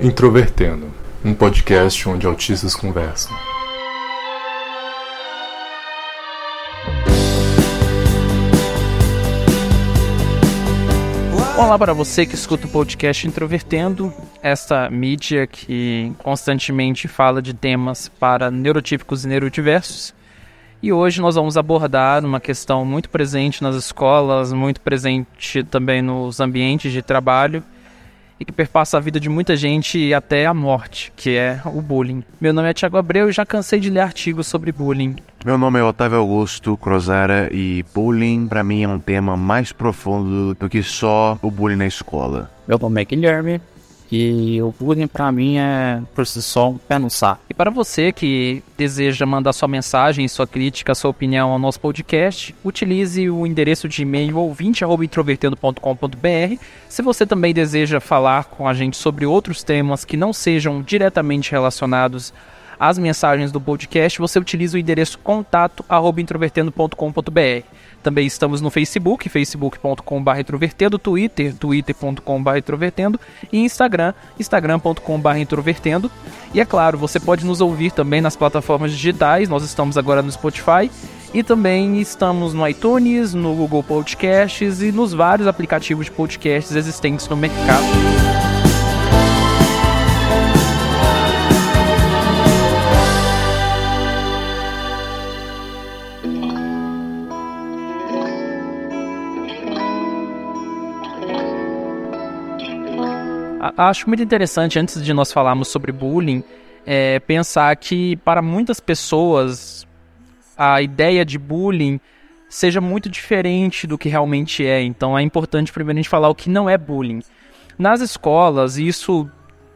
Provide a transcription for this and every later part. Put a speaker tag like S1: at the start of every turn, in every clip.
S1: Introvertendo, um podcast onde autistas conversam.
S2: Olá para você que escuta o podcast Introvertendo, esta mídia que constantemente fala de temas para neurotípicos e neurodiversos. E hoje nós vamos abordar uma questão muito presente nas escolas, muito presente também nos ambientes de trabalho, e que perpassa a vida de muita gente e até a morte, que é o bullying. Meu nome é Tiago Abreu e já cansei de ler artigos sobre bullying.
S3: Meu nome é Otávio Augusto Crozara e bullying para mim é um tema mais profundo do que só o bullying na escola.
S4: Meu nome é Guilherme e o bullying para mim é por si só um pé no saco.
S2: E para você que deseja mandar sua mensagem, sua crítica, sua opinião ao nosso podcast, utilize o endereço de e-mail ouvinte@introvertendo.com.br. Se você também deseja falar com a gente sobre outros temas que não sejam diretamente relacionados às mensagens do podcast, você utiliza o endereço contato@introvertendo.com.br. Também estamos no Facebook, facebook.com.br introvertendo, Twitter, twitter.com.br introvertendo e Instagram, instagram.com.br introvertendo. E é claro, você pode nos ouvir também nas plataformas digitais, nós estamos agora no Spotify e também estamos no iTunes, no Google Podcasts e nos vários aplicativos de podcasts existentes no mercado. Acho muito interessante, antes de nós falarmos sobre bullying, é, pensar que para muitas pessoas a ideia de bullying seja muito diferente do que realmente é. Então é importante primeiro a gente falar o que não é bullying. Nas escolas, isso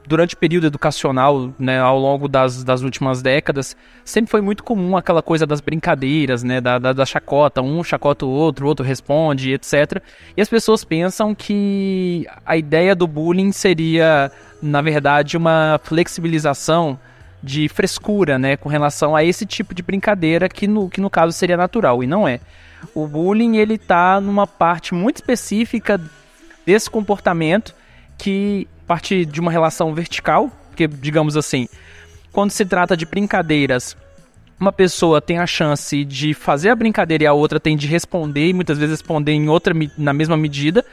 S2: durante o período educacional, né, ao longo das, das últimas décadas, sempre foi muito comum aquela coisa das brincadeiras, né, da, da, da chacota, um chacota o outro, o outro responde, etc. E as pessoas pensam que a ideia do bullying seria, na verdade, uma flexibilização de frescura, né, com relação a esse tipo de brincadeira que no, que no caso seria natural, e não é. O bullying, ele tá numa parte muito específica desse comportamento que parte de uma relação vertical, porque, digamos assim, quando se trata de brincadeiras, uma pessoa tem a chance de fazer a brincadeira e a outra tem de responder, e muitas vezes responder em outra, na mesma medida.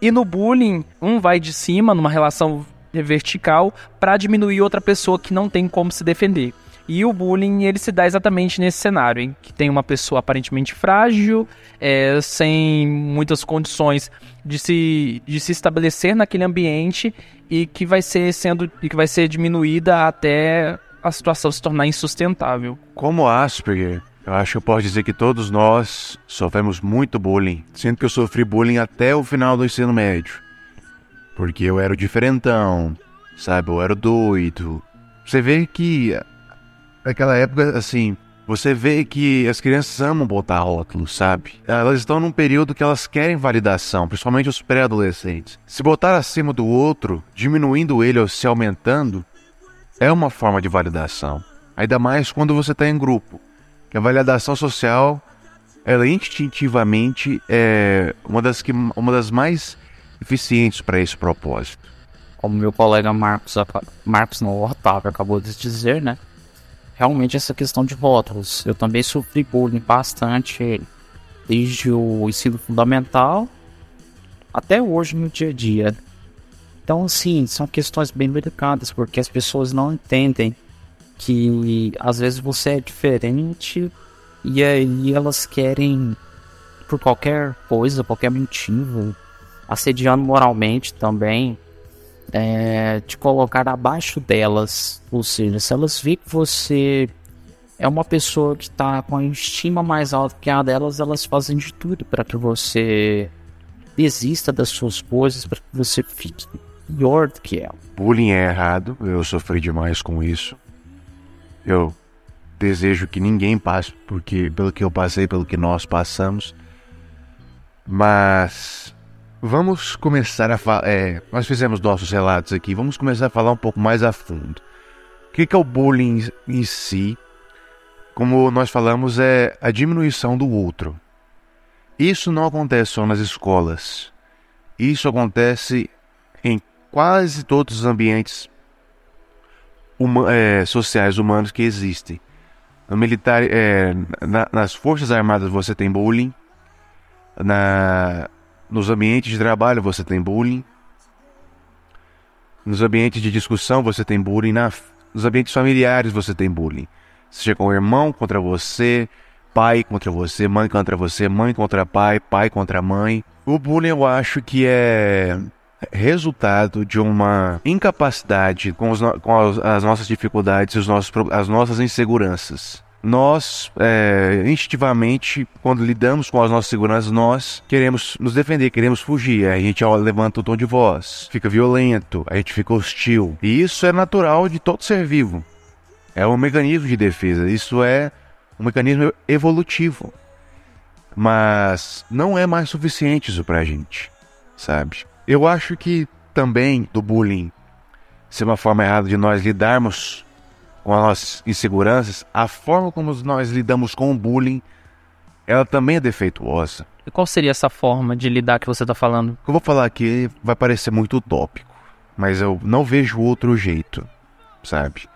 S2: E no bullying, um vai de cima, numa relação vertical, para diminuir outra pessoa que não tem como se defender. E o bullying ele se dá exatamente nesse cenário, em que tem uma pessoa aparentemente frágil, é, sem muitas condições de se, de se estabelecer naquele ambiente e que vai ser sendo e que vai ser diminuída até a situação se tornar insustentável.
S3: Como Asperger, eu acho que eu posso dizer que todos nós sofremos muito bullying. Sinto que eu sofri bullying até o final do ensino médio. Porque eu era o diferentão, sabe? Eu era o doido. Você vê que naquela época, assim, você vê que as crianças amam botar rótulos, sabe? Elas estão num período que elas querem validação, principalmente os pré-adolescentes. Se botar acima do outro, diminuindo ele ou se aumentando, é uma forma de validação. Ainda mais quando você está em grupo. Que a validação social, ela instintivamente é uma das, que, uma das mais eficientes para esse propósito.
S4: Como meu colega Marcos, Marcos no Otávio acabou de dizer, né? Realmente essa questão de rótulos. Eu também sofri bullying bastante desde o ensino fundamental até hoje no dia a dia. Então, assim, são questões bem delicadas, porque as pessoas não entendem que às vezes você é diferente e aí elas querem, por qualquer coisa, qualquer motivo, assediando moralmente também, é, te colocar abaixo delas. Ou seja, se elas veem que você é uma pessoa que está com a estima mais alta que a delas, elas fazem de tudo para que você desista das suas coisas, para que você fique pior do que ela.
S3: Bullying é errado, eu sofri demais com isso. Eu desejo que ninguém passe porque pelo que eu passei, pelo que nós passamos. Mas Vamos começar a falar. É, nós fizemos nossos relatos aqui, vamos começar a falar um pouco mais a fundo. O que, é o bullying em si? Como nós falamos, é a diminuição do outro. Isso não acontece só nas escolas. Isso acontece em quase todos os ambientes uma, é, sociais humanos que existem. No militar, é, na, nas forças armadas você tem bullying. Na, nos ambientes de trabalho você tem bullying. Nos ambientes de discussão você tem bullying. Na, nos ambientes familiares você tem bullying. Seja com o irmão contra você, pai contra você, mãe contra você, mãe contra pai, pai contra mãe. O bullying eu acho que é resultado de uma incapacidade com, com as, as, nossas dificuldades, os nossos, as nossas inseguranças. Nós, é, instintivamente, quando lidamos com as nossas seguranças, nós queremos nos defender, queremos fugir. Aí a gente levanta o tom de voz, fica violento, a gente fica hostil. E isso é natural de todo ser vivo. É um mecanismo de defesa. Isso é um mecanismo evolutivo. Mas não é mais suficiente isso pra gente, sabe? Eu acho que também do bullying ser uma forma errada de nós lidarmos com as nossas inseguranças, a forma como nós lidamos com o bullying, ela também é defeituosa.
S2: E qual seria essa forma de lidar que você está falando? O
S3: que eu vou falar aqui vai parecer muito utópico, mas eu não vejo outro jeito, sabe?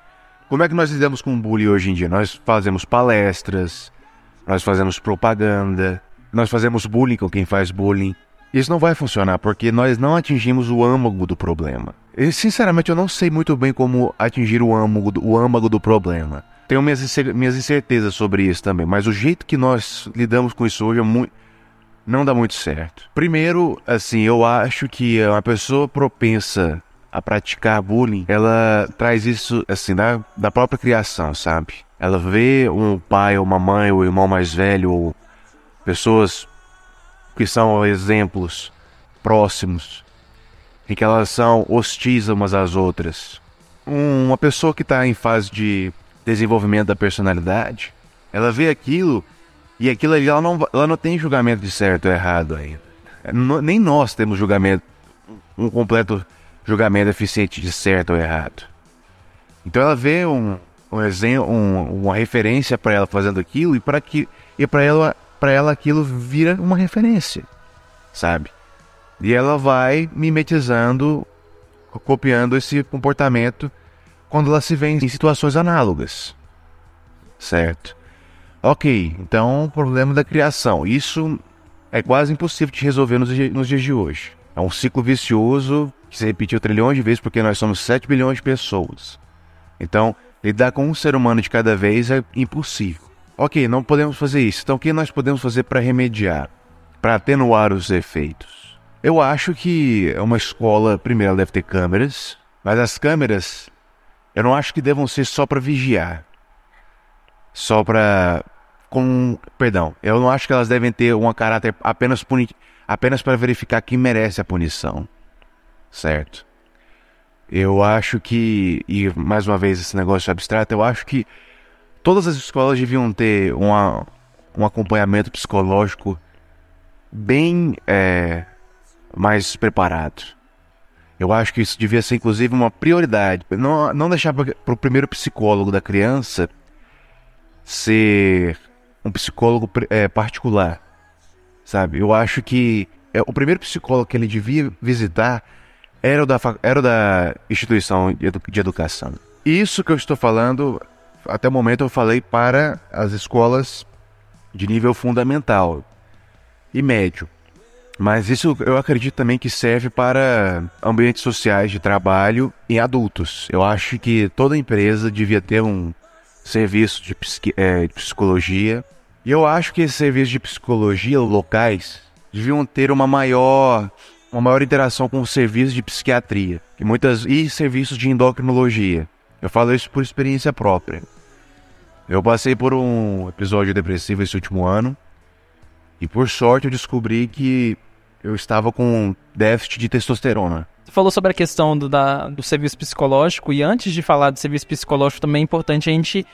S3: Como é que nós lidamos com o bullying hoje em dia? Nós fazemos palestras, nós fazemos propaganda, nós fazemos bullying com quem faz bullying. Isso não vai funcionar porque nós não atingimos o âmago do problema. E, sinceramente, eu não sei muito bem como atingir o âmago, do, o âmago do problema. Tenho minhas, minhas incertezas sobre isso também, mas o jeito que nós lidamos com isso hoje é muito, não dá muito certo. Primeiro, assim, eu acho que uma pessoa propensa a praticar bullying, ela traz isso, assim, da, da própria criação, sabe? Ela vê um pai ou uma mãe ou um irmão mais velho ou pessoas que são exemplos próximos, em que elas são hostis umas às outras. Uma pessoa que está em fase de desenvolvimento da personalidade, ela vê aquilo e aquilo ali ela não, ela não tem julgamento de certo ou errado ainda. Nem nós temos julgamento, um completo julgamento eficiente de certo ou errado. Então ela vê um, um exemplo, um, uma referência para ela fazendo aquilo e para que e para ela para ela aquilo vira uma referência, sabe? E ela vai mimetizando, copiando esse comportamento quando ela se vê em situações análogas, certo? Ok, então problema da criação. Isso é quase impossível de resolver nos, nos dias de hoje. É um ciclo vicioso que se repetiu trilhões de vezes porque nós somos 7 bilhões de pessoas. Então, lidar com um ser humano de cada vez é impossível. Ok, não podemos fazer isso. Então, o que nós podemos fazer para remediar, para atenuar os efeitos? Eu acho que uma escola, primeiro, ela deve ter câmeras, mas as câmeras, eu não acho que devam ser só para vigiar, só para com perdão, eu não acho que elas devem ter um caráter apenas puni apenas para verificar quem merece a punição, certo? Eu acho que e mais uma vez esse negócio abstrato, eu acho que todas as escolas deviam ter uma, um acompanhamento psicológico bem é, mais preparado. Eu acho que isso devia ser, inclusive, uma prioridade. Não, não deixar para o primeiro psicólogo da criança ser um psicólogo é, particular, sabe? Eu acho que é, o primeiro psicólogo que ele devia visitar era o da, era o da instituição de, de educação. Isso que eu estou falando até o momento eu falei para as escolas de nível fundamental e médio. Mas isso eu acredito também que serve para ambientes sociais de trabalho em adultos. Eu acho que toda empresa devia ter um serviço de, é, de psicologia. E eu acho que esses serviços de psicologia locais deviam ter uma maior, uma maior interação com os serviços de psiquiatria e, muitas, e serviços de endocrinologia. Eu falo isso por experiência própria. Eu passei por um episódio depressivo esse último ano e por sorte eu descobri que eu estava com déficit de testosterona.
S2: Você falou sobre a questão do, da, do serviço psicológico e antes de falar do serviço psicológico também é importante a gente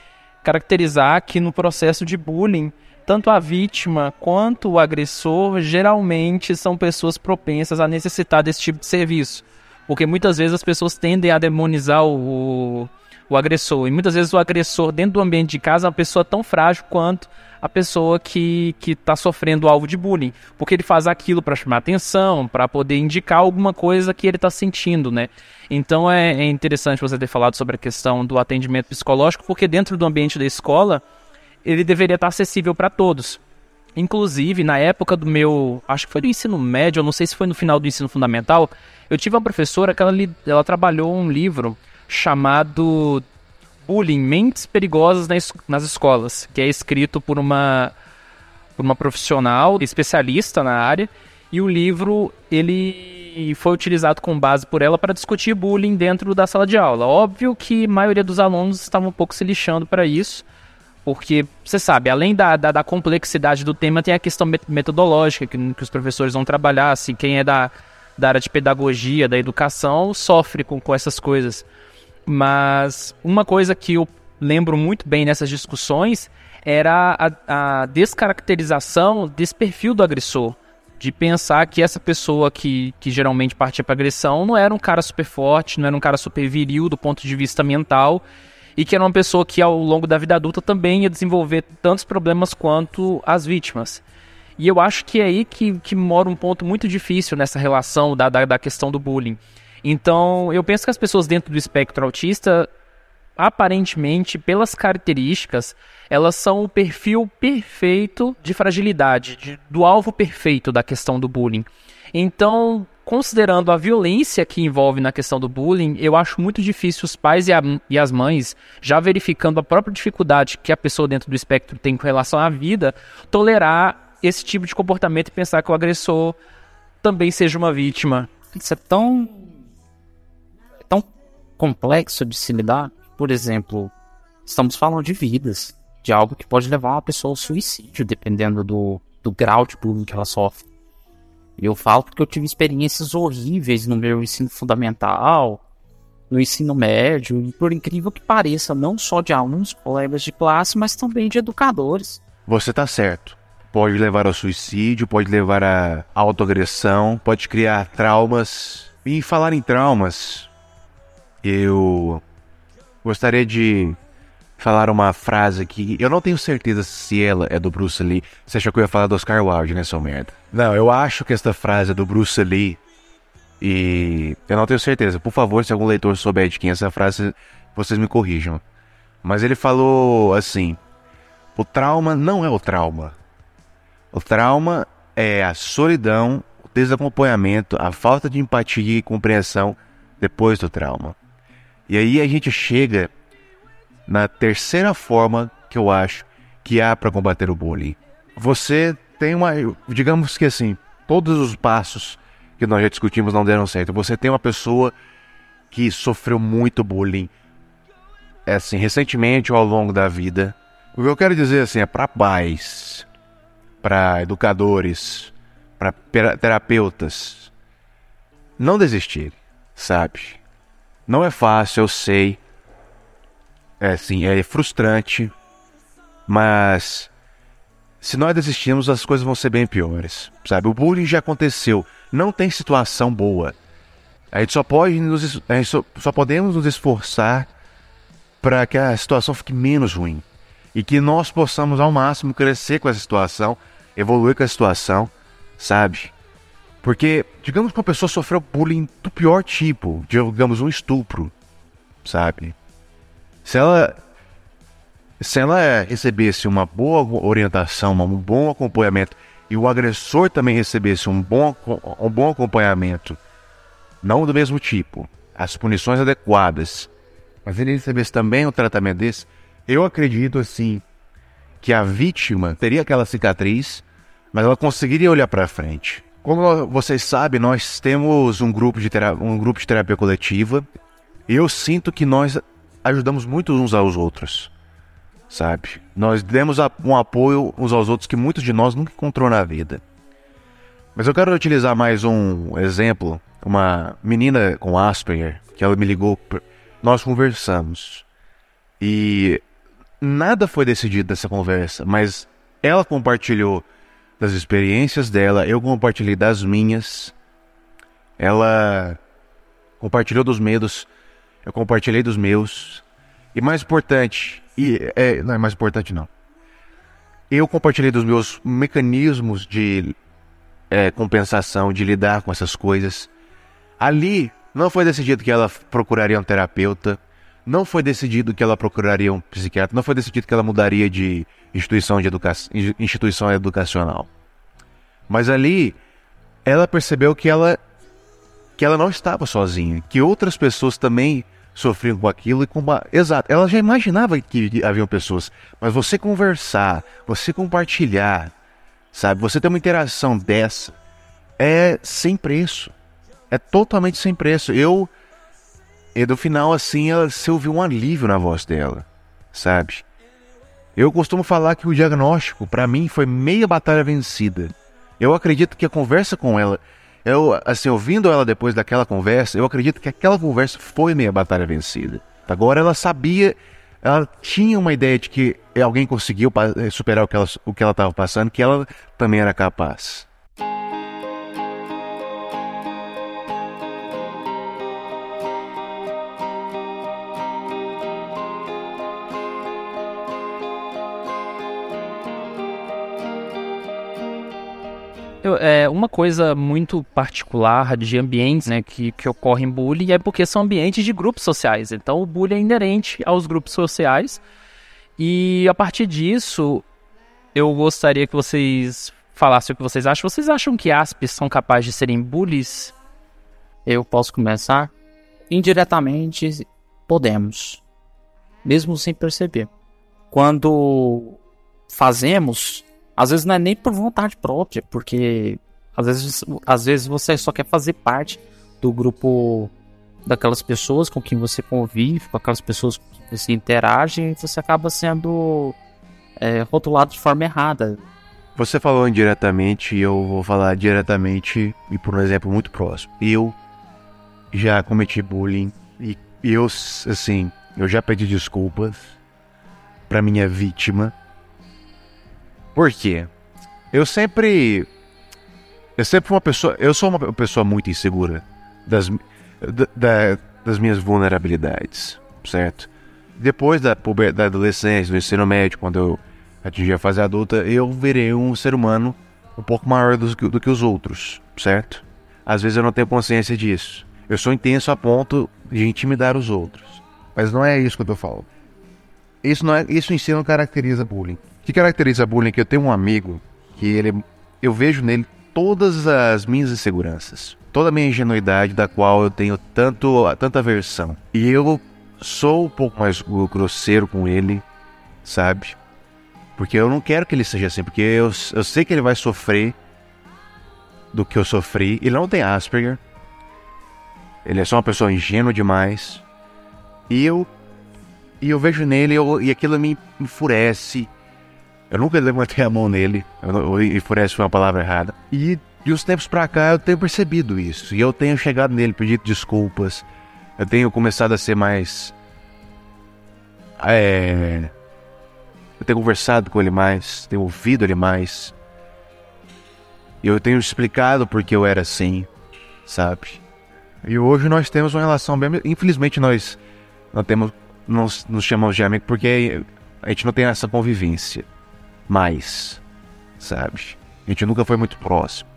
S2: caracterizar que no processo de bullying tanto a vítima quanto o agressor geralmente são pessoas propensas a necessitar desse tipo de serviço. Porque muitas vezes as pessoas tendem a demonizar o, o agressor. E muitas vezes o agressor dentro do ambiente de casa é uma pessoa tão frágil quanto a pessoa que está sofrendo alvo de bullying. Porque ele faz aquilo para chamar atenção, para poder indicar alguma coisa que ele está sentindo, né? Então é, é interessante você ter falado sobre a questão do atendimento psicológico, porque dentro do ambiente da escola ele deveria estar acessível para todos. Inclusive, na época do meu. Acho que foi do ensino médio, eu não sei se foi no final do ensino fundamental. Eu tive uma professora que ela, ela trabalhou um livro chamado Bullying Mentes Perigosas nas, Escolas, que é escrito por uma, por uma profissional especialista na área. E o livro ele foi utilizado com base por ela para discutir bullying dentro da sala de aula. Óbvio que a maioria dos alunos estava um pouco se lixando para isso porque, você sabe, além da, da, da, complexidade do tema, tem a questão metodológica que, que, os professores vão trabalhar. Assim, quem é da, da área de pedagogia, da educação, sofre com, com essas coisas. Mas uma coisa que eu lembro muito bem nessas discussões era a, a descaracterização desse perfil do agressor. De pensar que essa pessoa que, que geralmente partia para agressão não era um cara super forte, não era um cara super viril do ponto de vista mental e que era uma pessoa que ao longo da vida adulta também ia desenvolver tantos problemas quanto as vítimas. E eu acho que é aí que, que mora um ponto muito difícil nessa relação da, da, da questão do bullying. Então, eu penso que as pessoas dentro do espectro autista, aparentemente, pelas características, elas são o perfil perfeito de fragilidade, de, do alvo perfeito da questão do bullying. Então, considerando a violência que envolve na questão do bullying, eu acho muito difícil os pais e, a, e, as mães, já verificando a própria dificuldade que a pessoa dentro do espectro tem com relação à vida, tolerar esse tipo de comportamento e pensar que o agressor também seja uma vítima.
S4: Isso é tão, tão complexo de se lidar. Por exemplo, estamos falando de vidas, de algo que pode levar uma pessoa ao suicídio, dependendo do, do grau de bullying que ela sofre. Eu falo porque eu tive experiências horríveis no meu ensino fundamental, no ensino médio, e por incrível que pareça, não só de alunos, colegas de classe, mas também de educadores.
S3: Você está certo. Pode levar ao suicídio, pode levar a autoagressão, pode criar traumas. E falar em traumas, eu gostaria de falar uma frase que eu não tenho certeza se ela é do Bruce Lee. Você achou que eu ia falar do Oscar Wilde, né, seu merda? Não, eu acho que esta frase é do Bruce Lee. E eu não tenho certeza. Por favor, se algum leitor souber de quem é essa frase, vocês me corrijam. Mas ele falou assim: o trauma não é o trauma. O trauma é a solidão, o desacompanhamento, a falta de empatia e compreensão depois do trauma. E aí a gente chega na terceira forma que eu acho que há para combater o bullying. Você tem uma, digamos que assim, todos os passos que nós já discutimos não deram certo. Você tem uma pessoa que sofreu muito bullying, assim, recentemente ou ao longo da vida. O que eu quero dizer assim é para pais, para educadores, para terapeutas, não desistir, sabe? Não é fácil, eu sei. É sim, é frustrante, mas se nós desistirmos, as coisas vão ser bem piores, sabe? O bullying já aconteceu, não tem situação boa. A gente só pode nos, a gente só, só podemos nos esforçar para que a situação fique menos ruim e que nós possamos ao máximo crescer com essa situação, evoluir com a situação, sabe? Porque, digamos que uma pessoa sofreu bullying do pior tipo, digamos um estupro, sabe? Se ela se ela recebesse uma boa orientação, um bom acompanhamento e o agressor também recebesse um bom, um bom acompanhamento, não do mesmo tipo, as punições adequadas, mas ele recebesse também um tratamento desse, eu acredito assim que a vítima teria aquela cicatriz, mas ela conseguiria olhar para frente. Como vocês sabem, nós temos um grupo de terapia, um grupo de terapia coletiva. E eu sinto que nós ajudamos muito uns aos outros, sabe? Nós demos um apoio uns aos outros que muitos de nós nunca encontrou na vida. Mas eu quero utilizar mais um exemplo, uma menina com Asperger, que ela me ligou, nós conversamos. E nada foi decidido nessa conversa, mas ela compartilhou das experiências dela, eu compartilhei das minhas. Ela compartilhou dos medos eu compartilhei dos meus E mais importante, e é, não é mais importante não. Eu compartilhei dos meus mecanismos de é, compensação, de lidar com essas coisas. Ali não foi decidido que ela procuraria um terapeuta, não foi decidido que ela procuraria um psiquiatra, não foi decidido que ela mudaria de instituição, de educa instituição educacional. Mas ali ela percebeu que ela que ela não estava sozinha, que outras pessoas também sofriam com aquilo e com uma... exato, ela já imaginava que haviam pessoas, mas você conversar, você compartilhar, sabe, você ter uma interação dessa é sem preço. É totalmente sem preço. Eu e do final assim, ela, você ouviu um alívio na voz dela, sabe? Eu costumo falar que o diagnóstico, para mim, foi meia batalha vencida. Eu acredito que a conversa com ela, eu, assim, ouvindo ela depois daquela conversa, eu acredito que aquela conversa foi meia batalha vencida. Agora ela sabia, ela tinha uma ideia de que alguém conseguiu eh, superar o que ela o que ela estava passando, que ela também era capaz.
S2: É, uma coisa muito particular de ambientes né, que, que ocorrem bullying é porque são ambientes de grupos sociais. Então o bullying é inerente aos grupos sociais. E a partir disso, eu gostaria que vocês falassem o que vocês acham. Vocês acham que aspes são capazes de serem bullies?
S4: Eu posso começar? Indiretamente, podemos. Mesmo sem perceber. Quando fazemos às vezes não é nem por vontade própria, porque às vezes, às vezes você só quer fazer parte do grupo daquelas pessoas com quem você convive, com aquelas pessoas com quem você interage, e você acaba sendo é, rotulado de forma errada.
S3: Você falou indiretamente e eu vou falar diretamente e por um exemplo muito próximo. Eu já cometi bullying e eu, assim, eu já pedi desculpas para minha vítima por quê? Eu sempre. Eu sempre fui uma pessoa. Eu sou uma pessoa muito insegura das, da, das minhas vulnerabilidades, certo? Depois da, da adolescência, do ensino médio, quando eu atingi a fase adulta, eu virei um ser humano um pouco maior do, do que os outros, certo? Às vezes eu não tenho consciência disso. Eu sou intenso a ponto de intimidar os outros. Mas não é isso que eu tô falando. Isso, não é, isso em si não caracteriza bullying que caracteriza bullying é que eu tenho um amigo que ele eu vejo nele todas as minhas inseguranças, toda a minha ingenuidade da qual eu tenho tanto tanta aversão. E eu sou um pouco mais grosseiro com ele, sabe? Porque eu não quero que ele seja assim, porque eu, eu sei que ele vai sofrer do que eu sofri. Ele não tem Asperger. Ele é só uma pessoa ingênua demais. E eu e eu vejo nele eu, e aquilo me enfurece eu nunca levantei a mão nele, e por essa foi uma palavra errada. E de uns tempos pra cá eu tenho percebido isso. E eu tenho chegado nele, pedido desculpas. Eu tenho começado a ser mais. É. Eu tenho conversado com ele mais, tenho ouvido ele mais. E eu tenho explicado porque eu era assim, sabe? E hoje nós temos uma relação bem. Infelizmente nós não temos. Nós nos chamamos de amigo porque a gente não tem essa convivência mais, sabe? A gente nunca foi muito próximo.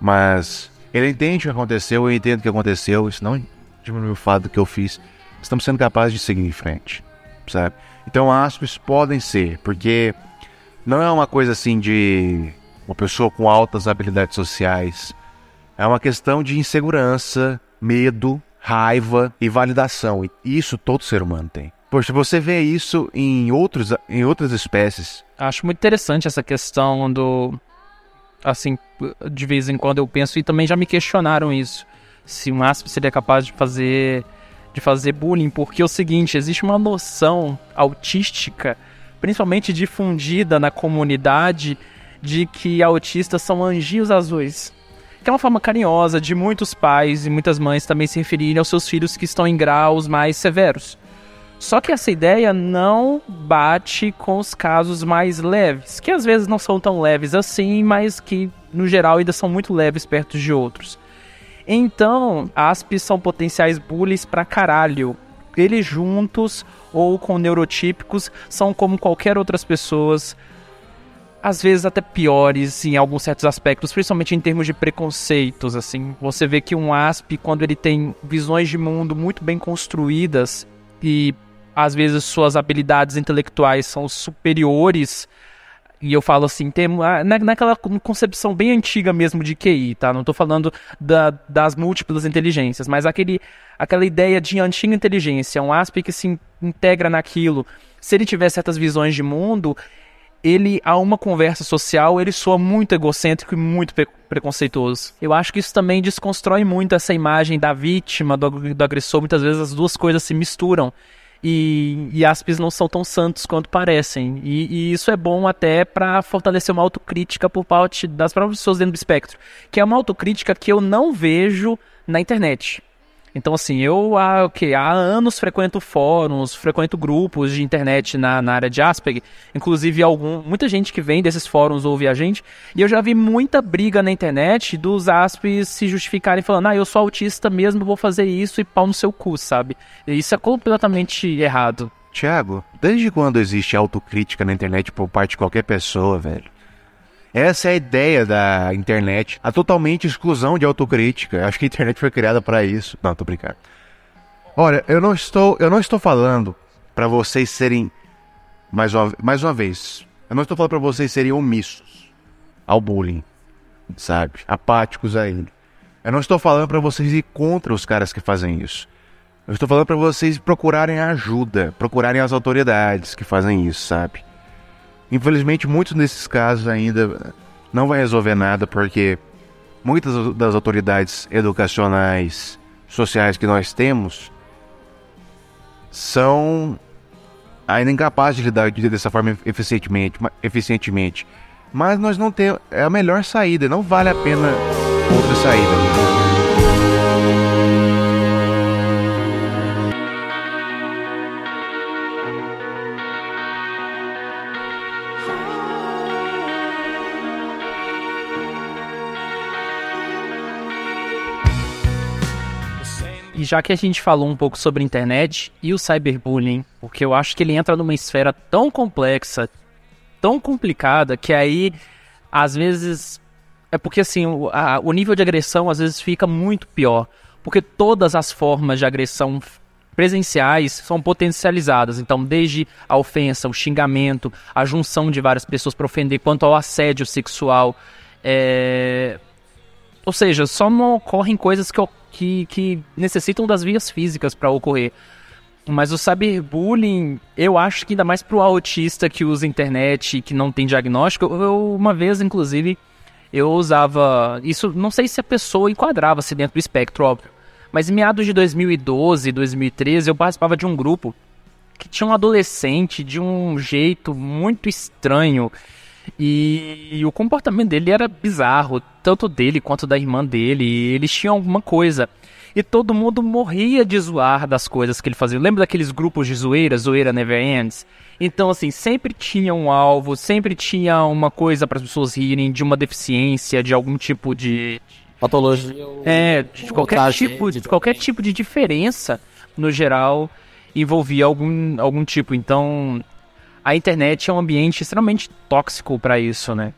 S3: Mas ele entende o que aconteceu, eu entendo o que aconteceu, isso não diminui o fato que eu fiz. Estamos sendo capazes de seguir em frente, sabe? Então aspas podem ser, porque não é uma coisa assim de uma pessoa com altas habilidades sociais. É uma questão de insegurança, medo, raiva e validação. E isso todo ser humano tem. Poxa, você vê isso em, outros, em outras espécies.
S2: Acho muito interessante essa questão do. Assim, de vez em quando eu penso, e também já me questionaram isso. Se um asp seria capaz de fazer de fazer bullying, porque é o seguinte, existe uma noção autística, principalmente difundida na comunidade, de que autistas são anjinhos azuis. Que é uma forma carinhosa de muitos pais e muitas mães também se referirem aos seus filhos que estão em graus mais severos. Só que essa ideia não bate com os casos mais leves, que às vezes não são tão leves assim, mas que no geral ainda são muito leves perto de outros. Então, asps são potenciais bullies pra caralho. eles juntos ou com neurotípicos são como qualquer outras pessoas, às vezes até piores em alguns certos aspectos, principalmente em termos de preconceitos, assim. Você vê que um ASP, quando ele tem visões de mundo muito bem construídas e às vezes suas habilidades intelectuais são superiores e eu falo assim, tem, ah, naquela concepção bem antiga mesmo de QI, tá? Não estou falando da, das múltiplas inteligências, mas aquele, aquela ideia de antiga inteligência, um aspecto que se integra naquilo. Se ele tiver certas visões de mundo, ele, a uma conversa social, ele soa muito egocêntrico e muito pre preconceituoso. Eu acho que isso também desconstrói muito essa imagem da vítima, do, do agressor. Muitas vezes as duas coisas se misturam e, e aspes não são tão santos quanto parecem. E, e isso é bom até para fortalecer uma autocrítica por parte das próprias pessoas dentro do espectro, que é uma autocrítica que eu não vejo na internet. Então, assim, eu há, okay, há anos frequento fóruns, frequento grupos de internet na, na área de Asperger. Inclusive, algum, muita gente que vem desses fóruns ouve a gente. E eu já vi muita briga na internet dos Aspes se justificarem falando, ah, eu sou autista mesmo, vou fazer isso e pau no seu cu, sabe? E isso é completamente errado.
S3: Tiago, desde quando existe autocrítica na internet por parte de qualquer pessoa, velho? Essa é a ideia da internet, a totalmente exclusão de autocrítica. Acho que a internet foi criada para isso. Não, tô brincando. Olha, eu não estou, eu não estou falando para vocês serem mais uma, mais uma vez. Eu não estou falando para vocês serem omissos ao bullying, sabe? Apáticos a ele. Eu não estou falando para vocês ir contra os caras que fazem isso. Eu estou falando para vocês procurarem ajuda, procurarem as autoridades que fazem isso, sabe? Infelizmente, muitos desses casos ainda não vai resolver nada porque muitas das autoridades educacionais, sociais que nós temos são ainda incapazes de lidar dessa forma eficientemente, eficientemente. Mas nós não temos é a melhor saída, não vale a pena outra saída.
S2: E já que a gente falou um pouco sobre internet e o cyberbullying, porque eu acho que ele entra numa esfera tão complexa, tão complicada, que aí, às vezes. É porque assim, o, a, o nível de agressão às vezes fica muito pior. Porque todas as formas de agressão presenciais são potencializadas. Então, desde a ofensa, o xingamento, a junção de várias pessoas para ofender, quanto ao assédio sexual. É... Ou seja, só não ocorrem coisas que que, que necessitam das vias físicas para ocorrer. Mas o cyberbullying, eu acho que ainda mais pro autista que usa internet que não tem diagnóstico, eu uma vez, inclusive, eu usava. Isso, não sei se a pessoa enquadrava-se dentro do espectro, óbvio. Mas em meados de 2012, 2013, eu participava de um grupo que tinha um adolescente de um jeito muito estranho. E, e, o comportamento dele era bizarro, tanto dele quanto da irmã dele. eles tinham alguma coisa. E todo mundo morria de zoar das coisas que ele fazia. Lembra daqueles grupos de zoeira, zoeira never ends? Então, assim, sempre tinha um alvo, sempre tinha uma coisa para as pessoas rirem de uma deficiência, de algum tipo de.
S4: Patologia.
S2: É, de qualquer, tipo, de qualquer tipo de diferença, no geral, envolvia algum, algum tipo. Então, a internet é um ambiente extremamente tóxico para isso, né?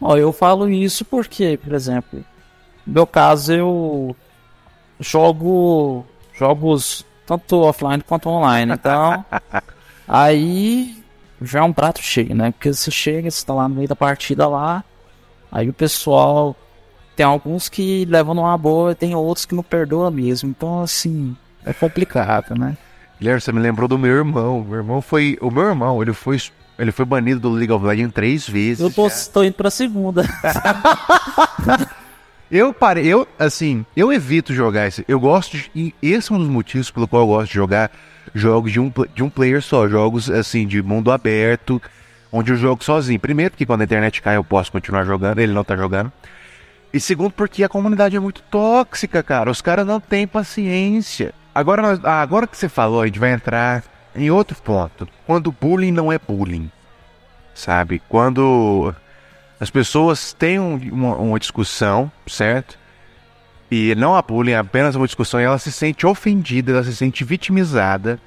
S4: Ó, eu falo isso porque, por exemplo, no meu caso eu jogo jogos tanto offline quanto online, então aí já é um prato cheio, né? Porque você chega, você tá lá no meio da partida lá, aí o pessoal tem alguns que levam numa boa e tem outros que não perdoam mesmo, então assim, é complicado, né?
S3: Guilherme, você me lembrou do meu irmão. Meu irmão foi. O meu irmão, ele foi. Ele foi banido do League of Legends três vezes.
S4: Eu tô, tô indo pra segunda.
S3: eu parei, eu, assim, eu evito jogar esse. Eu gosto de. E esse é um dos motivos pelo qual eu gosto de jogar jogos de um, de um player só. Jogos, assim, de mundo aberto, onde eu jogo sozinho. Primeiro, porque quando a internet cai eu posso continuar jogando, ele não tá jogando. E segundo, porque a comunidade é muito tóxica, cara. Os caras não têm paciência. Agora, nós, ah, agora que você falou, a gente vai entrar em outro ponto. Quando bullying não é bullying, sabe? Quando as pessoas têm um, uma, uma discussão, certo? E não há bullying, é apenas uma discussão e ela se sente ofendida, ela se sente vitimizada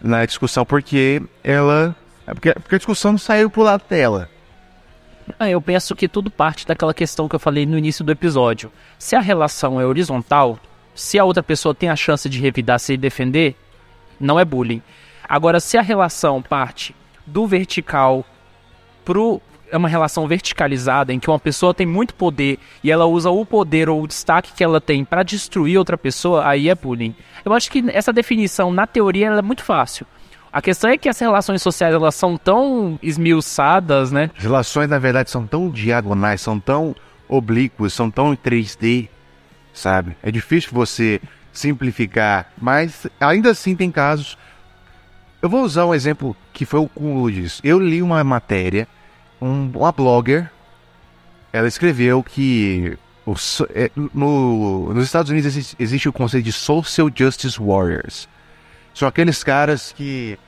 S3: na discussão porque ela. é Porque, porque a discussão não saiu pro lado dela.
S2: Ah, eu penso que tudo parte daquela questão que eu falei no início do episódio. Se a relação é horizontal, se a outra pessoa tem a chance de revidar se defender, não é bullying. Agora, se a relação parte do vertical pro é uma relação verticalizada em que uma pessoa tem muito poder e ela usa o poder ou o destaque que ela tem para destruir outra pessoa, aí é bullying. Eu acho que essa definição na teoria é muito fácil. A questão é que as relações sociais elas são tão esmiuçadas, né?
S3: As relações, na verdade, são tão diagonais, são tão oblíquas, são tão em 3D, sabe? É difícil você simplificar, mas ainda assim tem casos. Eu vou usar um exemplo que foi o cúmulo disso. Eu li uma matéria, um, uma blogger, ela escreveu que o so- é, no, nos Estados Unidos existe, existe o conceito de Social Justice Warriors. São aqueles caras que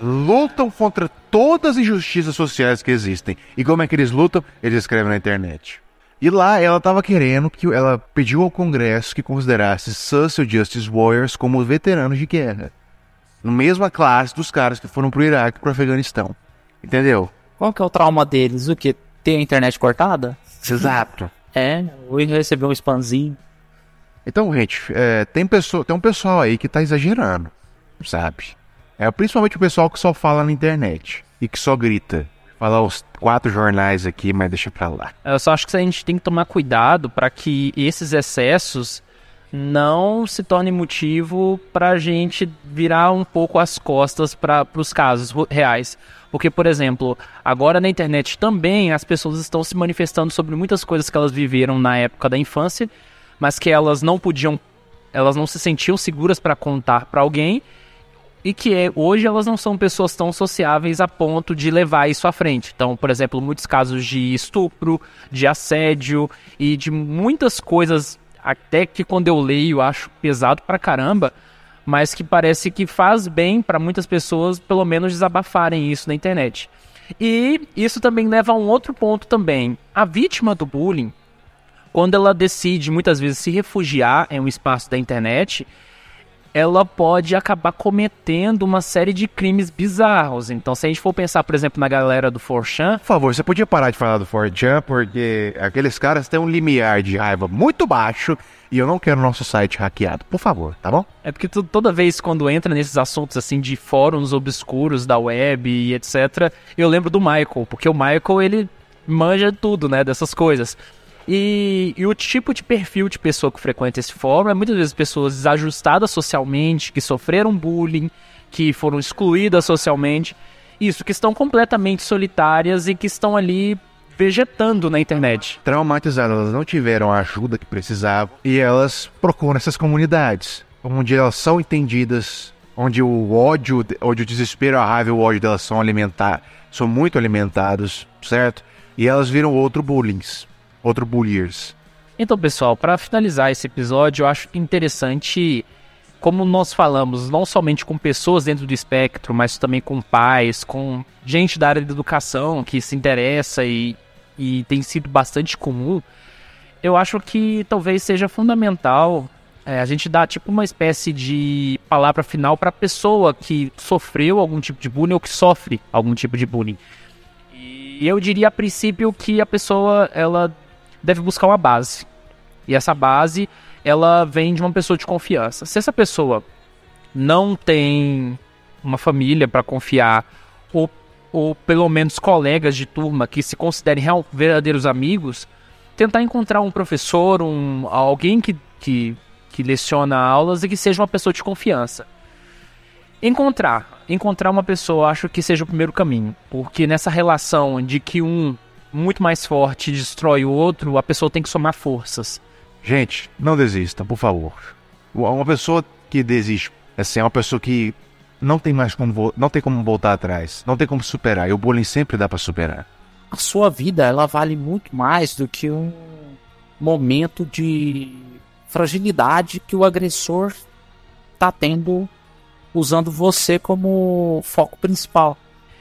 S3: lutam contra todas as injustiças sociais que existem. E como é que eles lutam? Eles escrevem na internet. E lá ela estava querendo que ela pediu ao Congresso que considerasse Social Justice Warriors como veteranos de guerra. Na mesma classe dos caras que foram pro Iraque e pro Afeganistão. Entendeu?
S4: Qual que é o trauma deles? O que? Ter a internet cortada?
S3: Exato.
S4: É, ou receber um spamzinho.
S3: Então, gente, é, tem, pessoa, tem um pessoal aí que tá exagerando, sabe? É principalmente o pessoal que só fala na internet e que só grita. Falar os quatro jornais aqui, mas deixa pra lá.
S2: Eu só acho que a gente tem que tomar cuidado para que esses excessos não se tornem motivo para a gente virar um pouco as costas para os casos reais. Porque, por exemplo, agora na internet também as pessoas estão se manifestando sobre muitas coisas que elas viveram na época da infância, mas que elas não podiam, elas não se sentiam seguras para contar para alguém e que é, hoje elas não são pessoas tão sociáveis a ponto de levar isso à frente. Então, por exemplo, muitos casos de estupro, de assédio e de muitas coisas, até que quando eu leio acho pesado pra caramba, mas que parece que faz bem para muitas pessoas, pelo menos desabafarem isso na internet. E isso também leva a um outro ponto também. A vítima do bullying, quando ela decide muitas vezes se refugiar em um espaço da internet, ela pode acabar cometendo uma série de crimes bizarros. Então, se a gente for pensar, por exemplo, na galera do 4chan,
S3: Por favor, você podia parar de falar do 4chan, porque aqueles caras têm um limiar de raiva muito baixo e eu não quero nosso site hackeado. Por favor, tá bom?
S2: é porque tu- toda vez quando entra nesses assuntos assim de fóruns obscuros da web e etc, eu lembro do Michael, porque o Michael ele manja tudo, né, dessas coisas. E, e o tipo de perfil de pessoa que frequenta esse fórum é muitas vezes pessoas desajustadas socialmente, que sofreram bullying, que foram excluídas socialmente, isso, que estão completamente solitárias e que estão ali vegetando na internet.
S3: Traumatizadas, elas não tiveram a ajuda que precisavam e elas procuram essas comunidades, onde elas são entendidas, onde o ódio, onde o desespero, a raiva e o ódio delas são alimentar, são muito alimentados, certo? E elas viram outro bullying, outro bulliers.
S2: Então, pessoal, para finalizar esse episódio, eu acho interessante como nós falamos, não somente com pessoas dentro do espectro, mas também com pais, com gente da área da educação que se interessa e, e tem sido bastante comum. Eu acho que talvez seja fundamental é, a gente dar tipo uma espécie de palavra final para a pessoa que sofreu algum tipo de bullying ou que sofre algum tipo de bullying. E eu diria a princípio que a pessoa ela deve buscar uma base. E essa base, ela vem de uma pessoa de confiança. Se essa pessoa não tem uma família para confiar, ou, ou pelo menos colegas de turma que se considerem real, verdadeiros amigos, tentar encontrar um professor, um, alguém que, que, que leciona aulas e que seja uma pessoa de confiança. Encontrar. Encontrar uma pessoa, acho que seja o primeiro caminho. Porque nessa relação de que um muito mais forte destrói o outro, a pessoa tem que somar forças.
S3: Gente, não desistam, por favor. Uma pessoa que desiste, assim, é uma pessoa que não tem mais como, não tem como voltar atrás, não tem como superar. E o bullying sempre dá pra superar.
S4: A sua vida, ela vale muito mais do que um momento de fragilidade que o agressor tá tendo usando você como foco principal.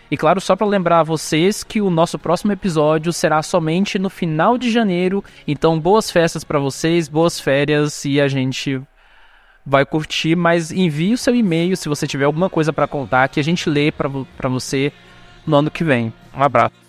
S2: E claro, só para lembrar a vocês que o nosso próximo episódio será somente no final de janeiro. Então, boas festas para vocês, boas férias e a gente vai curtir, mas envie o seu e-mail se você tiver alguma coisa para contar que a gente lê para você no ano que vem. Um abraço.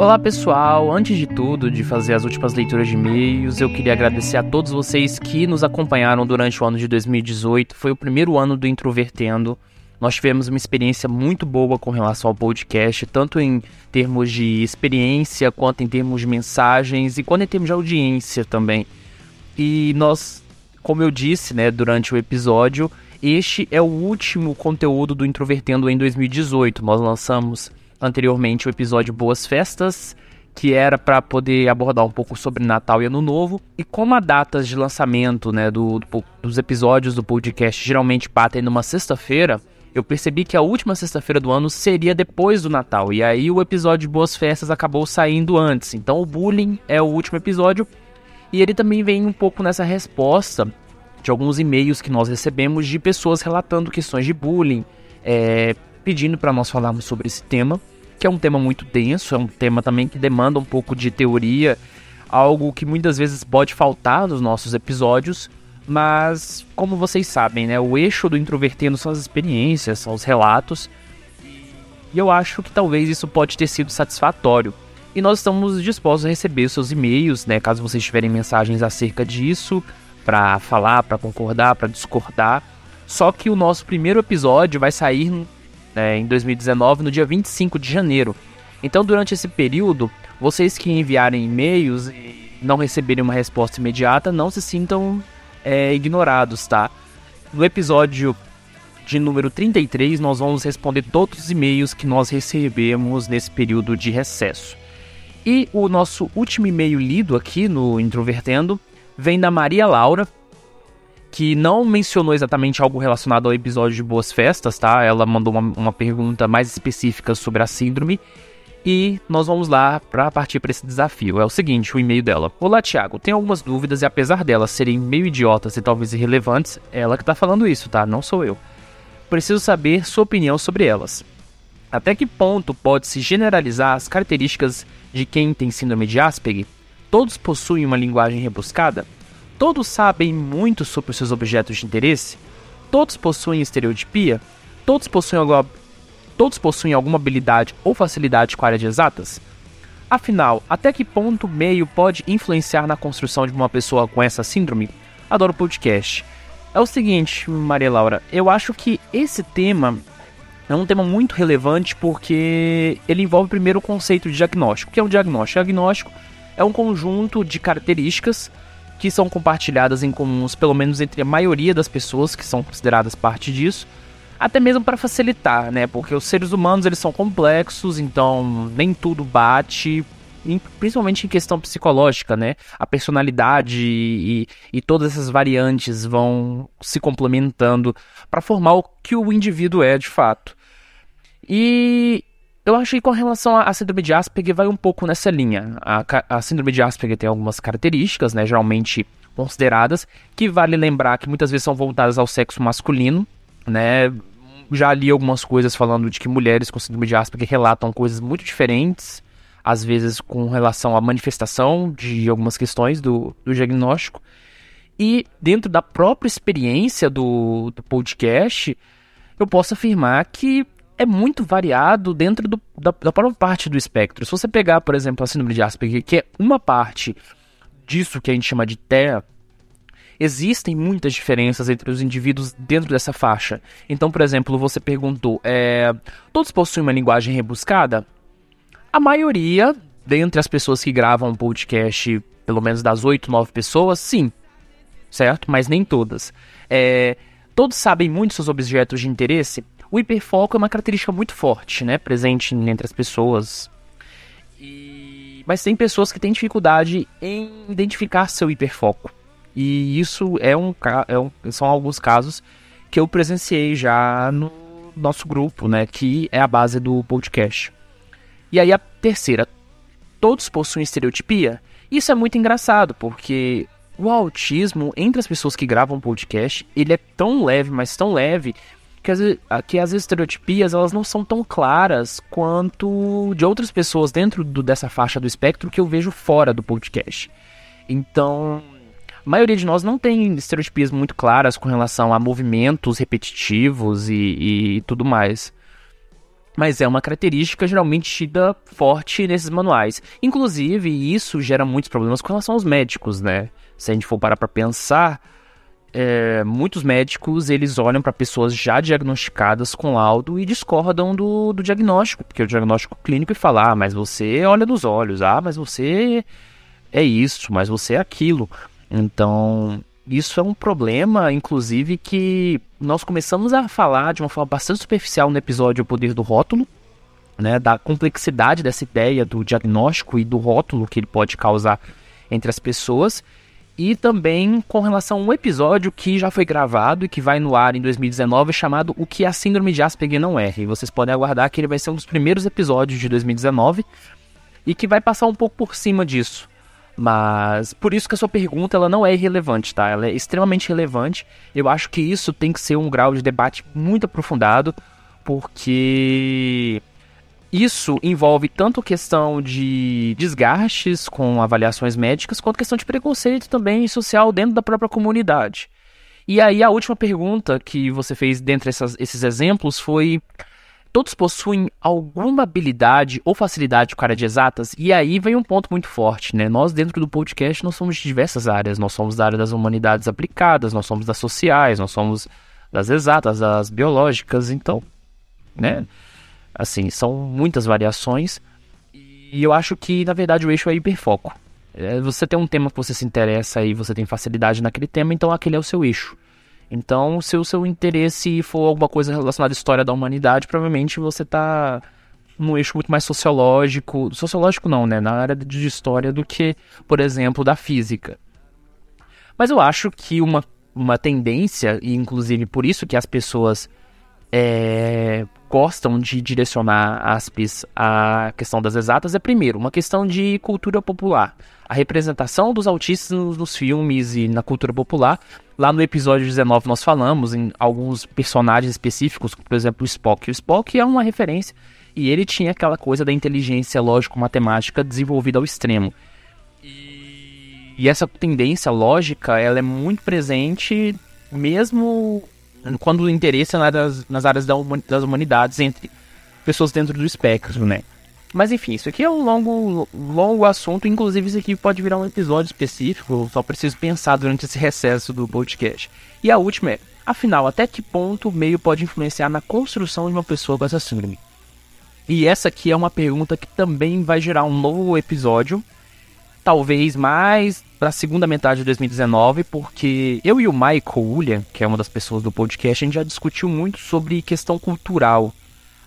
S2: Olá pessoal, antes de tudo, de fazer as últimas leituras de e-mails, eu queria agradecer a todos vocês que nos acompanharam durante o ano de 2018. Foi o primeiro ano do Introvertendo. Nós tivemos uma experiência muito boa com relação ao podcast, tanto em termos de experiência, quanto em termos de mensagens e quanto em termos de audiência também. E nós, como eu disse, né, durante o episódio, este é o último conteúdo do Introvertendo em 2018. Nós lançamos anteriormente o episódio Boas Festas, que era para poder abordar um pouco sobre Natal e Ano Novo. E como as datas de lançamento né, do, do, dos episódios do podcast geralmente batem numa sexta-feira, eu percebi que a última sexta-feira do ano seria depois do Natal. E aí o episódio Boas Festas acabou saindo antes. Então o Bullying é o último episódio. E ele também vem um pouco nessa resposta de alguns e-mails que nós recebemos de pessoas relatando questões de bullying, é, pedindo para nós falarmos sobre esse tema, que é um tema muito denso, é um tema também que demanda um pouco de teoria, algo que muitas vezes pode faltar nos nossos episódios, mas como vocês sabem, né, o eixo do introvertendo são as experiências, são os relatos, e eu acho que talvez isso pode ter sido satisfatório. E nós estamos dispostos a receber seus e-mails, né, caso vocês tiverem mensagens acerca disso, para falar, para concordar, para discordar. Só que o nosso primeiro episódio vai sair né, em 2019, no dia 25 de janeiro. Então, durante esse período, vocês que enviarem e-mails e não receberem uma resposta imediata, não se sintam é, ignorados, tá? No episódio de número 33, nós vamos responder todos os e-mails que nós recebemos nesse período de recesso. E o nosso último e-mail lido aqui no Introvertendo vem da Maria Laura, que não mencionou exatamente algo relacionado ao episódio de Boas Festas, tá? Ela mandou uma, uma pergunta mais específica sobre a síndrome. E nós vamos lá para partir para esse desafio. É o seguinte, o e-mail dela. Olá, Thiago. Tenho algumas dúvidas e apesar delas serem meio idiotas e talvez irrelevantes, é ela que tá falando isso, tá? Não sou eu. Preciso saber sua opinião sobre elas. Até que ponto pode-se generalizar as características de quem tem síndrome de Asperger? Todos possuem uma linguagem rebuscada? Todos sabem muito sobre os seus objetos de interesse? Todos possuem estereotipia? Todos possuem alguma, todos possuem alguma habilidade ou facilidade com a área de exatas? Afinal, até que ponto o meio pode influenciar na construção de uma pessoa com essa síndrome? Adoro podcast. É o seguinte, Maria Laura, eu acho que esse tema é um tema muito relevante porque ele envolve primeiro o conceito de diagnóstico. O que é um diagnóstico? O diagnóstico é um conjunto de características que são compartilhadas em comuns, pelo menos entre a maioria das pessoas que são consideradas parte disso, até mesmo para facilitar, né? Porque os seres humanos eles são complexos, então nem tudo bate, principalmente em questão psicológica, né? A personalidade e, e todas essas variantes vão se complementando para formar o que o indivíduo é de fato. E eu acho que com relação à síndrome de Asperger vai um pouco nessa linha. A, a, síndrome de Asperger tem algumas características, né, geralmente consideradas, que vale lembrar que muitas vezes são voltadas ao sexo masculino, né? Já li algumas coisas falando de que mulheres com síndrome de Asperger relatam coisas muito diferentes, às vezes com relação à manifestação de algumas questões do, do diagnóstico. E dentro da própria experiência do, do podcast, eu posso afirmar que é muito variado dentro do, da, da própria parte do espectro. Se você pegar, por exemplo, a síndrome de Asperger, que é uma parte disso que a gente chama de TEA, existem muitas diferenças entre os indivíduos dentro dessa faixa. Então, por exemplo, você perguntou: é, todos possuem uma linguagem rebuscada? A maioria dentre as pessoas que gravam um podcast, pelo menos das 8, 9 pessoas, sim. Certo? Mas nem todas. É, todos sabem muito seus objetos de interesse? O hiperfoco é uma característica muito forte, né? Presente entre as pessoas. E... Mas tem pessoas que têm dificuldade em identificar seu hiperfoco. E isso é um, é um, são alguns casos que eu presenciei já no nosso grupo, né? Que é a base do podcast. E aí a terceira, todos possuem estereotipia? Isso é muito engraçado, porque o autismo, entre as pessoas que gravam podcast, ele é tão leve, mas tão leve, que as, que as estereotipias elas não são tão claras quanto de outras pessoas dentro do, dessa faixa do espectro que eu vejo fora do podcast. Então, a maioria de nós não tem estereotipias muito claras com relação a movimentos repetitivos e, e tudo mais. Mas é uma característica geralmente tida forte nesses manuais. Inclusive, isso gera muitos problemas com relação aos médicos, né? Se a gente for parar para pensar, é, muitos médicos eles olham para pessoas já diagnosticadas com laudo e discordam do, do diagnóstico, porque o diagnóstico clínico e falar, ah, mas você olha nos olhos, ah, mas você é isso, mas você é aquilo. Então, isso é um problema, inclusive, que nós começamos a falar de uma forma bastante superficial no episódio O Poder do Rótulo, né, da complexidade dessa ideia do diagnóstico e do rótulo que ele pode causar entre as pessoas, e também com relação a um episódio que já foi gravado e que vai no ar em 2019 chamado O que a Síndrome de Asperger não é. E vocês podem aguardar que ele vai ser um dos primeiros episódios de 2019 e que vai passar um pouco por cima disso. Mas por isso que a sua pergunta ela não é irrelevante, tá? Ela é extremamente relevante. Eu acho que isso tem que ser um grau de debate muito aprofundado, porque isso envolve tanto questão de desgastes com avaliações médicas, quanto questão de preconceito também social dentro da própria comunidade. E aí a última pergunta que você fez dentre esses exemplos foi todos possuem alguma habilidade ou facilidade com a área de exatas, e aí vem um ponto muito forte, né? Nós, dentro do podcast, nós somos de diversas áreas. Nós somos da área das humanidades aplicadas, nós somos das sociais, nós somos das exatas, das biológicas, então, né? Assim, são muitas variações, e eu acho que, na verdade, o eixo é hiperfoco. É, você tem um tema que você se interessa e você tem facilidade naquele tema, então aquele é o seu eixo. Então, se o seu interesse for alguma coisa relacionada à história da humanidade, provavelmente você está num eixo muito mais sociológico, sociológico não, né, na área de história do que, por exemplo, da física. Mas eu acho que uma, uma tendência, e inclusive por isso que as pessoas é, gostam de direcionar ASPES à questão das exatas é, primeiro, uma questão de cultura popular. A representação dos autistas nos, nos filmes e na cultura popular. Lá no episódio 19 nós falamos em alguns personagens específicos, por exemplo o Spock. O Spock é uma referência e ele tinha aquela coisa da inteligência lógico-matemática desenvolvida ao extremo. E essa tendência lógica ela é muito presente mesmo quando o interesse é nas, nas áreas das humanidades entre pessoas dentro do espectro, né? Mas enfim, isso aqui é um longo, longo assunto, inclusive isso aqui pode virar um episódio específico, só preciso pensar durante esse recesso do podcast. E a última é, afinal, até que ponto o meio pode influenciar na construção de uma pessoa com essa síndrome? E essa aqui é uma pergunta que também vai gerar um novo episódio, talvez mais para a segunda metade de 2019, porque eu e o Michael William, que é uma das pessoas do podcast, a gente já discutiu muito sobre questão cultural,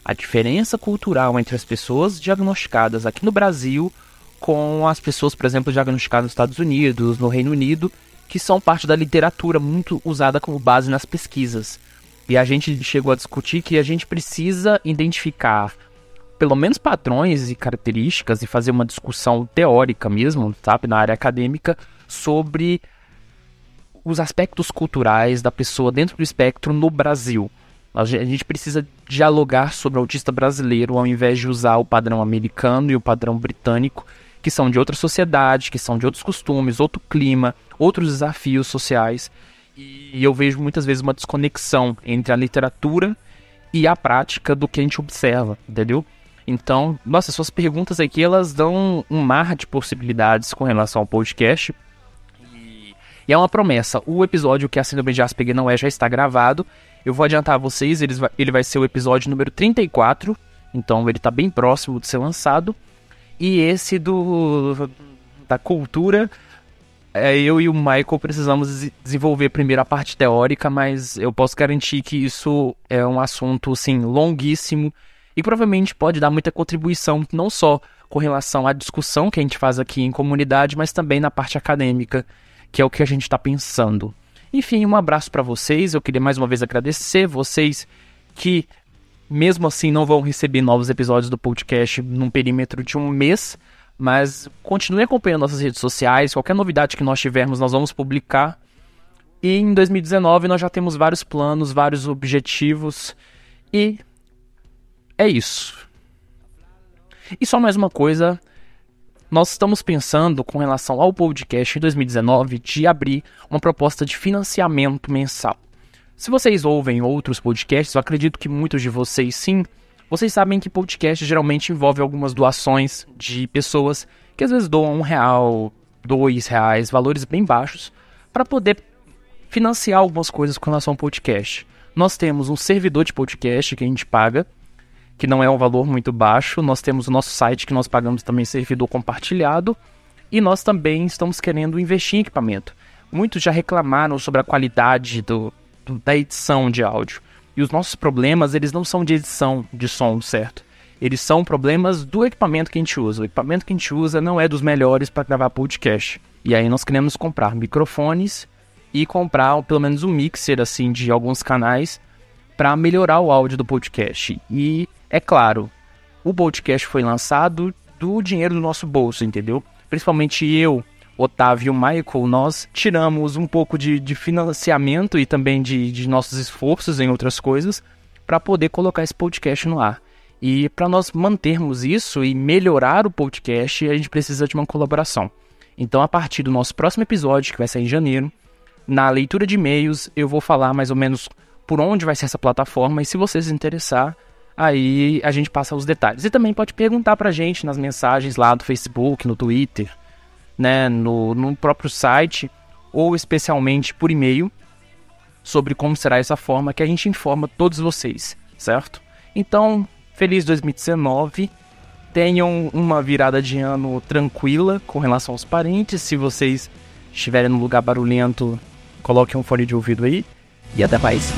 S2: a diferença cultural entre as pessoas diagnosticadas aqui no Brasil com as pessoas, por exemplo, diagnosticadas nos Estados Unidos, no Reino Unido, que são parte da literatura muito usada como base nas pesquisas. E a gente chegou a discutir que a gente precisa identificar pelo menos padrões e características e fazer uma discussão teórica mesmo, sabe, na área acadêmica, sobre os aspectos culturais da pessoa dentro do espectro no Brasil. A gente precisa dialogar sobre o autista brasileiro ao invés de usar o padrão americano e o padrão britânico, que são de outra sociedade, que são de outros costumes, outro clima, outros desafios sociais. E eu vejo muitas vezes uma desconexão entre a literatura e a prática do que a gente observa, entendeu? Então, nossa, suas perguntas aqui elas dão um mar de possibilidades com relação ao podcast. E, e é uma promessa. O episódio que a Síndrome de Asperger não é já está gravado. Eu vou adiantar a vocês, ele vai, ele vai ser o episódio número 34. Então ele está bem próximo de ser lançado. E esse do da cultura, é, eu e o Michael precisamos desenvolver primeiro a parte teórica, mas eu posso garantir que isso é um assunto assim longuíssimo e provavelmente pode dar muita contribuição não só com relação à discussão que a gente faz aqui em comunidade, mas também na parte acadêmica, que é o que a gente está pensando. Enfim, um abraço para vocês. Eu queria mais uma vez agradecer vocês que, mesmo assim, não vão receber novos episódios do podcast num perímetro de um mês, mas continue acompanhando nossas redes sociais. Qualquer novidade que nós tivermos, nós vamos publicar. E em 2019 nós já temos vários planos, vários objetivos. E é isso. E só mais uma coisa, nós estamos pensando com relação ao podcast em 2019 de abrir uma proposta de financiamento mensal. Se vocês ouvem outros podcasts, eu acredito que muitos de vocês sim, vocês sabem que podcast geralmente envolve algumas doações de pessoas que às vezes doam um real, dois reais, valores bem baixos, para poder financiar algumas coisas com relação ao podcast. Nós temos um servidor de podcast que a gente paga, que não é um valor muito baixo. Nós temos o nosso site que nós pagamos também servidor compartilhado. E nós também estamos querendo investir em equipamento. Muitos já reclamaram sobre a qualidade do, do, da edição de áudio. E os nossos problemas, eles não são de edição de som, certo? Eles são problemas do equipamento que a gente usa. O equipamento que a gente usa não é dos melhores para gravar podcast. E aí nós queremos comprar microfones e comprar pelo menos um mixer assim de alguns canais para melhorar o áudio do podcast. E é claro, o podcast foi lançado do dinheiro do nosso bolso, entendeu? Principalmente eu, Otávio e o Michael, nós tiramos um pouco de, de financiamento e também de, de nossos esforços em outras coisas para poder colocar esse podcast no ar. E para nós mantermos isso e melhorar o podcast, a gente precisa de uma colaboração. Então, a partir do nosso próximo episódio, que vai sair em janeiro, na leitura de e-mails, eu vou falar mais ou menos por onde vai ser essa plataforma e se você se interessar, aí a gente passa os detalhes. E também pode perguntar pra gente nas mensagens lá do Facebook, no Twitter, né, no, no próprio site, ou especialmente por e-mail, sobre como será essa forma que a gente informa todos vocês, certo? Então, feliz 2019. Tenham uma virada de ano tranquila com relação aos parentes. Se vocês estiverem num lugar barulhento, coloquem um fone de ouvido aí. E até mais.